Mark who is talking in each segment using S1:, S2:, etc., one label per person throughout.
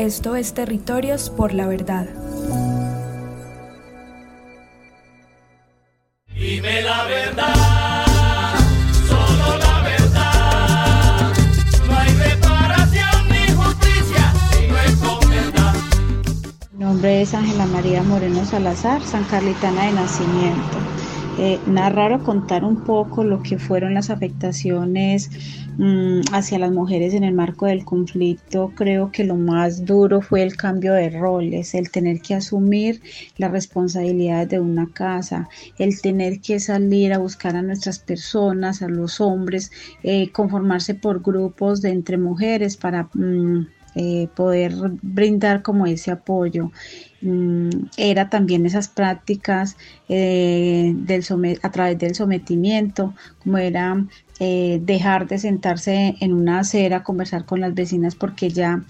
S1: Esto es Territorios por la Verdad.
S2: Dime la verdad, solo la verdad. No hay reparación ni justicia si no es con verdad.
S3: Mi nombre es Ángela María Moreno Salazar, San Carlitana de nacimiento. Eh, narrar o contar un poco lo que fueron las afectaciones mm, hacia las mujeres en el marco del conflicto. Creo que lo más duro fue el cambio de roles, el tener que asumir las responsabilidades de una casa, el tener que salir a buscar a nuestras personas, a los hombres, eh, conformarse por grupos de entre mujeres para... Mm, eh, poder brindar como ese apoyo. Mm, era también esas prácticas eh, del a través del sometimiento, como era eh, dejar de sentarse en una acera conversar con las vecinas porque ya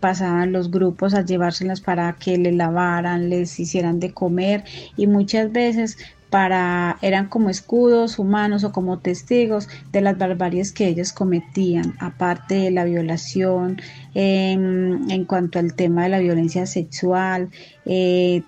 S3: pasaban los grupos a llevárselas para que le lavaran, les hicieran de comer y muchas veces para eran como escudos humanos o como testigos de las barbaries que ellos cometían, aparte de la violación, en cuanto al tema de la violencia sexual, eh,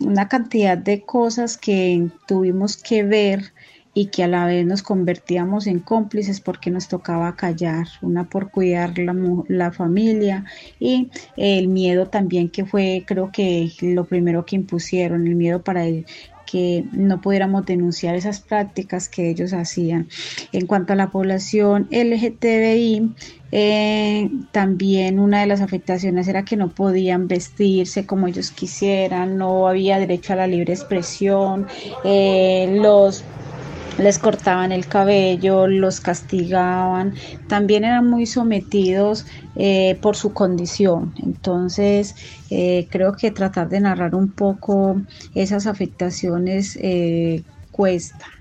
S3: una cantidad de cosas que tuvimos que ver y que a la vez nos convertíamos en cómplices porque nos tocaba callar, una por cuidar la, la, familia y el miedo también que fue creo que lo primero que impusieron, el miedo para el que no pudiéramos denunciar esas prácticas que ellos hacían. En cuanto a la población LGTBI, eh, también una de las afectaciones era que no podían vestirse como ellos quisieran, no había derecho a la libre expresión, eh, los les cortaban el cabello, los castigaban, también eran muy sometidos eh, por su condición. Entonces, eh, creo que tratar de narrar un poco esas afectaciones eh, cuesta.